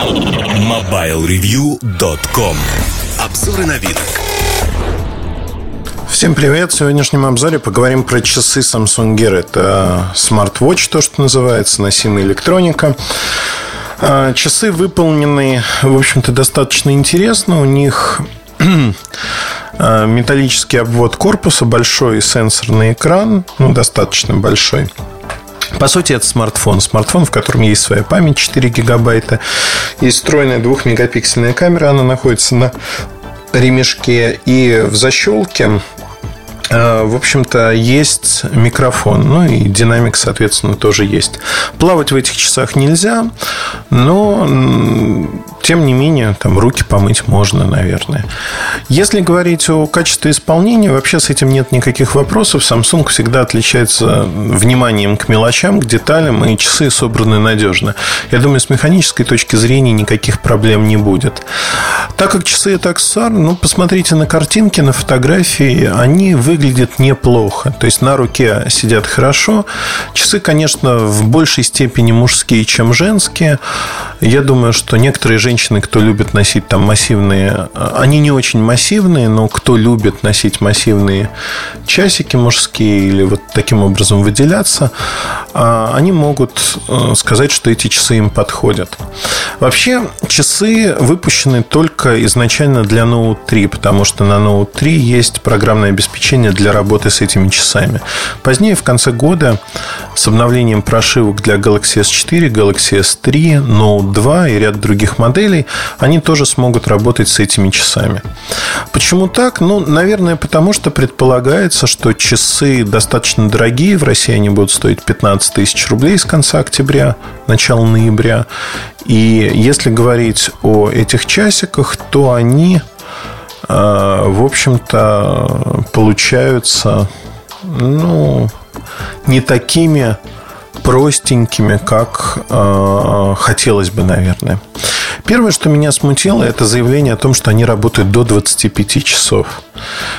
MobileReview.com Обзоры на вид. Всем привет! В сегодняшнем обзоре поговорим про часы Samsung Gear. Это смарт-вотч, то, что называется, носимая электроника. А, часы выполнены, в общем-то, достаточно интересно. У них а, металлический обвод корпуса, большой сенсорный экран, ну, достаточно большой. По сути, это смартфон. Смартфон, в котором есть своя память 4 гигабайта. Есть встроенная двухмегапиксельная камера. Она находится на ремешке. И в защелке а, в общем-то, есть микрофон, ну и динамик, соответственно, тоже есть. Плавать в этих часах нельзя, но тем не менее, там руки помыть можно, наверное. Если говорить о качестве исполнения, вообще с этим нет никаких вопросов. Samsung всегда отличается вниманием к мелочам, к деталям, и часы собраны надежно. Я думаю, с механической точки зрения никаких проблем не будет. Так как часы это аксессуар, ну, посмотрите на картинки, на фотографии, они выглядят неплохо. То есть на руке сидят хорошо. Часы, конечно, в большей степени мужские, чем женские. Я думаю, что некоторые женщины женщины, кто любит носить там массивные, они не очень массивные, но кто любит носить массивные часики мужские или вот таким образом выделяться, а, они могут э, сказать, что эти часы им подходят. Вообще, часы выпущены только изначально для Note 3, потому что на Note 3 есть программное обеспечение для работы с этими часами. Позднее, в конце года, с обновлением прошивок для Galaxy S4, Galaxy S3, Note 2 и ряд других моделей, моделей, они тоже смогут работать с этими часами. Почему так? Ну, наверное, потому что предполагается, что часы достаточно дорогие. В России они будут стоить 15 тысяч рублей с конца октября, начала ноября. И если говорить о этих часиках, то они, э, в общем-то, получаются, ну, не такими простенькими, как э, хотелось бы, наверное. Первое, что меня смутило, это заявление о том, что они работают до 25 часов.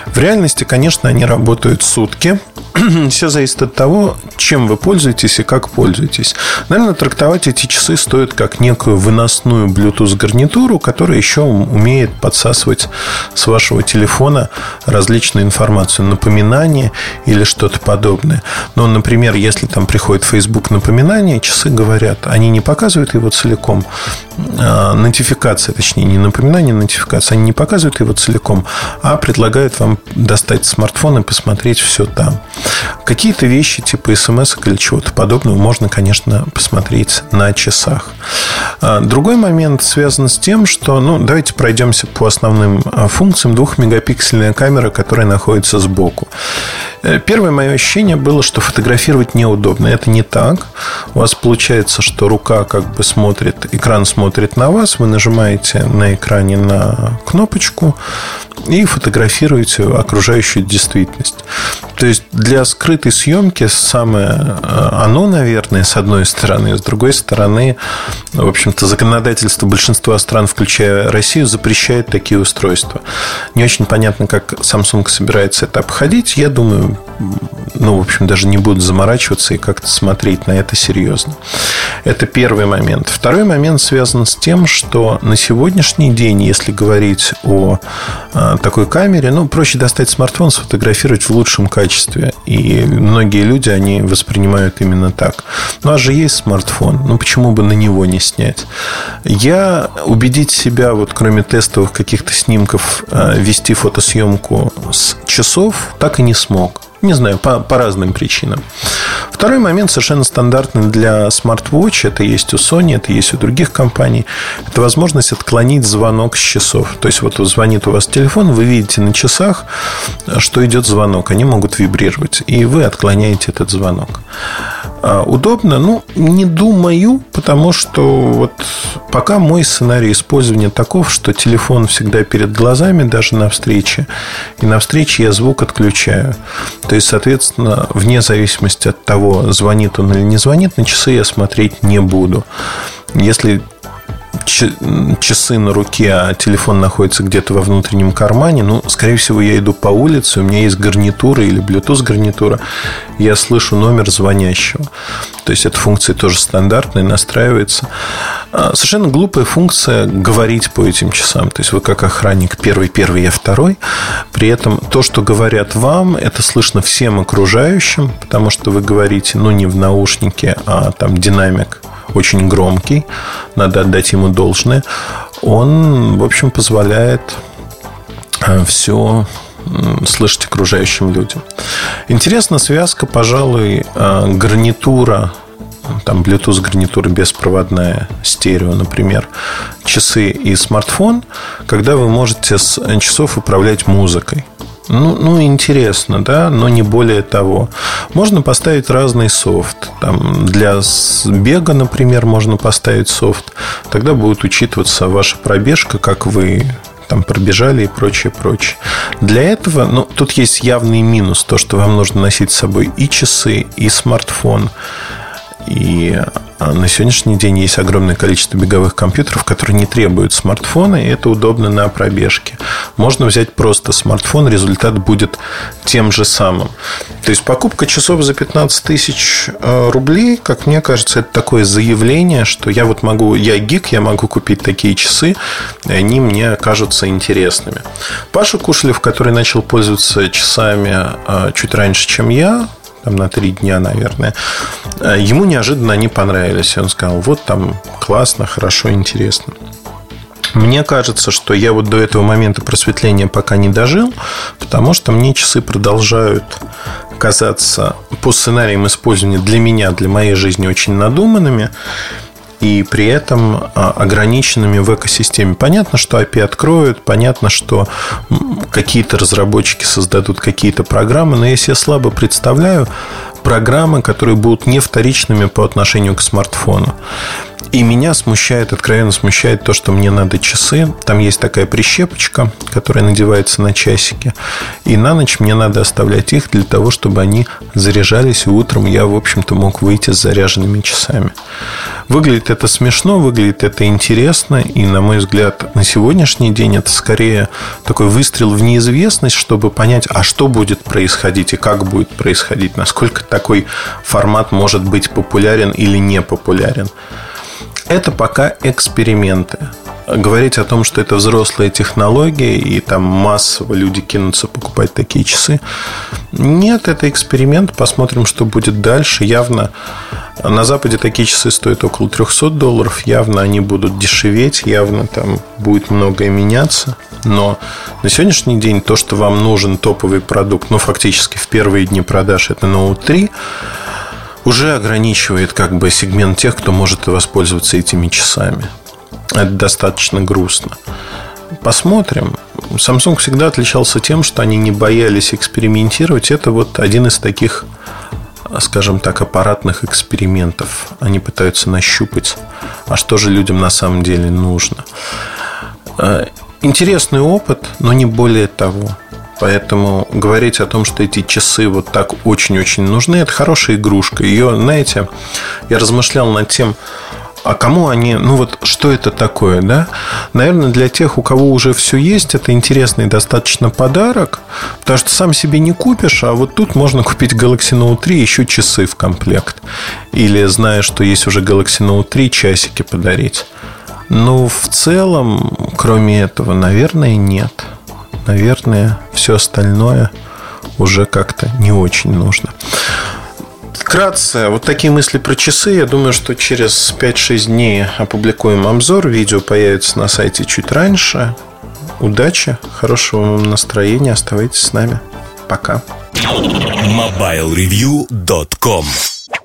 В реальности, конечно, они работают сутки. Все зависит от того, чем вы пользуетесь и как пользуетесь. Наверное, трактовать эти часы стоит как некую выносную Bluetooth-гарнитуру, которая еще умеет подсасывать с вашего телефона различную информацию, напоминания или что-то подобное. Но, например, если там приходит Facebook напоминание, часы говорят, они не показывают его целиком, а нотификация, точнее, не напоминание, а нотификация, они не показывают его целиком, а предлагают предлагают вам достать смартфон и посмотреть все там. Какие-то вещи типа смс или чего-то подобного можно, конечно, посмотреть на часах. А, другой момент связан с тем, что, ну, давайте пройдемся по основным а, функциям. Двухмегапиксельная камера, которая находится сбоку. Э, первое мое ощущение было, что фотографировать неудобно. Это не так. У вас получается, что рука как бы смотрит, экран смотрит на вас, вы нажимаете на экране на кнопочку и фотографируете окружающую действительность. То есть для скрытой съемки самое э, оно, наверное, с одной стороны, с другой стороны, в общем-то, законодательство большинства стран, включая Россию, запрещает такие устройства. Не очень понятно, как Samsung собирается это обходить. Я думаю, ну, в общем, даже не будут заморачиваться и как-то смотреть на это серьезно. Это первый момент. Второй момент связан с тем, что на сегодняшний день, если говорить о а, такой камере, ну, проще достать смартфон, сфотографировать в лучшем качестве. И многие люди, они воспринимают именно так. Ну, а же есть смартфон, ну, почему бы на него не снять? Я убедить себя, вот кроме тестовых каких-то снимков, а, вести фотосъемку с часов, так и не смог. Не знаю, по, по разным причинам. Второй момент совершенно стандартный для смарт-вотч. Это есть у Sony, это есть у других компаний. Это возможность отклонить звонок с часов. То есть, вот звонит у вас телефон, вы видите на часах, что идет звонок. Они могут вибрировать. И вы отклоняете этот звонок. А, удобно? Ну, не думаю, потому что вот пока мой сценарий использования таков, что телефон всегда перед глазами, даже на встрече. И на встрече я звук отключаю. То есть, соответственно, вне зависимости от того, звонит он или не звонит, на часы я смотреть не буду. Если часы на руке, а телефон находится где-то во внутреннем кармане, ну, скорее всего, я иду по улице, у меня есть гарнитура или Bluetooth гарнитура, я слышу номер звонящего. То есть, эта функция тоже стандартная, настраивается. А, совершенно глупая функция говорить по этим часам. То есть, вы как охранник первый, первый, я второй. При этом то, что говорят вам, это слышно всем окружающим, потому что вы говорите, ну, не в наушнике, а там динамик очень громкий, надо отдать ему должное. Он, в общем, позволяет э, все слышать окружающим людям. Интересна связка, пожалуй, э, гарнитура там Bluetooth гарнитура беспроводная, стерео, например, часы и смартфон, когда вы можете с часов управлять музыкой. Ну, ну, интересно, да, но не более того. Можно поставить разный софт. Там для бега, например, можно поставить софт. Тогда будет учитываться ваша пробежка, как вы там пробежали и прочее, прочее. Для этого, ну, тут есть явный минус, то, что вам нужно носить с собой и часы, и смартфон. И а, на сегодняшний день есть огромное количество беговых компьютеров, которые не требуют смартфона, и это удобно на пробежке. Можно взять просто смартфон, результат будет тем же самым. То есть покупка часов за 15 тысяч э, рублей, как мне кажется, это такое заявление, что я вот могу, я гик, я могу купить такие часы, и они мне кажутся интересными. Паша Кушелев, который начал пользоваться часами э, чуть раньше, чем я, там на три дня, наверное. Э, ему неожиданно они понравились. Он сказал, вот там классно, хорошо, интересно. Мне кажется, что я вот до этого момента просветления пока не дожил, потому что мне часы продолжают казаться по сценариям использования для меня, для моей жизни очень надуманными и при этом а, ограниченными в экосистеме. Понятно, что API откроют, понятно, что какие-то разработчики создадут какие-то программы, но если я слабо представляю программы, которые будут не вторичными по отношению к смартфону. И меня смущает, откровенно смущает то, что мне надо часы. Там есть такая прищепочка, которая надевается на часики. И на ночь мне надо оставлять их для того, чтобы они заряжались. И утром я, в общем-то, мог выйти с заряженными часами. Выглядит это смешно, выглядит это интересно. И, на мой взгляд, на сегодняшний день это скорее такой выстрел в неизвестность, чтобы понять, а что будет происходить и как будет происходить, насколько такой формат может быть популярен или не популярен. Это пока эксперименты. Говорить о том, что это взрослая технология и там массово люди кинутся покупать такие часы. Нет, это эксперимент. Посмотрим, что будет дальше. Явно на Западе такие часы стоят около 300 долларов. Явно они будут дешеветь. Явно там будет многое меняться. Но на сегодняшний день то, что вам нужен топовый продукт, ну, фактически в первые дни продаж это Note 3, уже ограничивает как бы сегмент тех, кто может воспользоваться этими часами. Это достаточно грустно. Посмотрим. Samsung всегда отличался тем, что они не боялись экспериментировать. Это вот один из таких, скажем так, аппаратных экспериментов. Они пытаются нащупать, а что же людям на самом деле нужно. Э, интересный опыт, но не более того. Поэтому говорить о том, что эти часы вот так очень-очень нужны, это хорошая игрушка. Ее, знаете, я размышлял над тем, а кому они, ну вот что это такое, да? Наверное, для тех, у кого уже все есть, это интересный достаточно подарок, потому что сам себе не купишь, а вот тут можно купить Galaxy Note 3 еще часы в комплект. Или, зная, что есть уже Galaxy Note 3, часики подарить. Ну, в целом, кроме этого, наверное, нет наверное, все остальное уже как-то не очень нужно. Вкратце, вот такие мысли про часы. Я думаю, что через 5-6 дней опубликуем обзор. Видео появится на сайте чуть раньше. Удачи, хорошего вам настроения. Оставайтесь с нами. Пока. MobileReview.com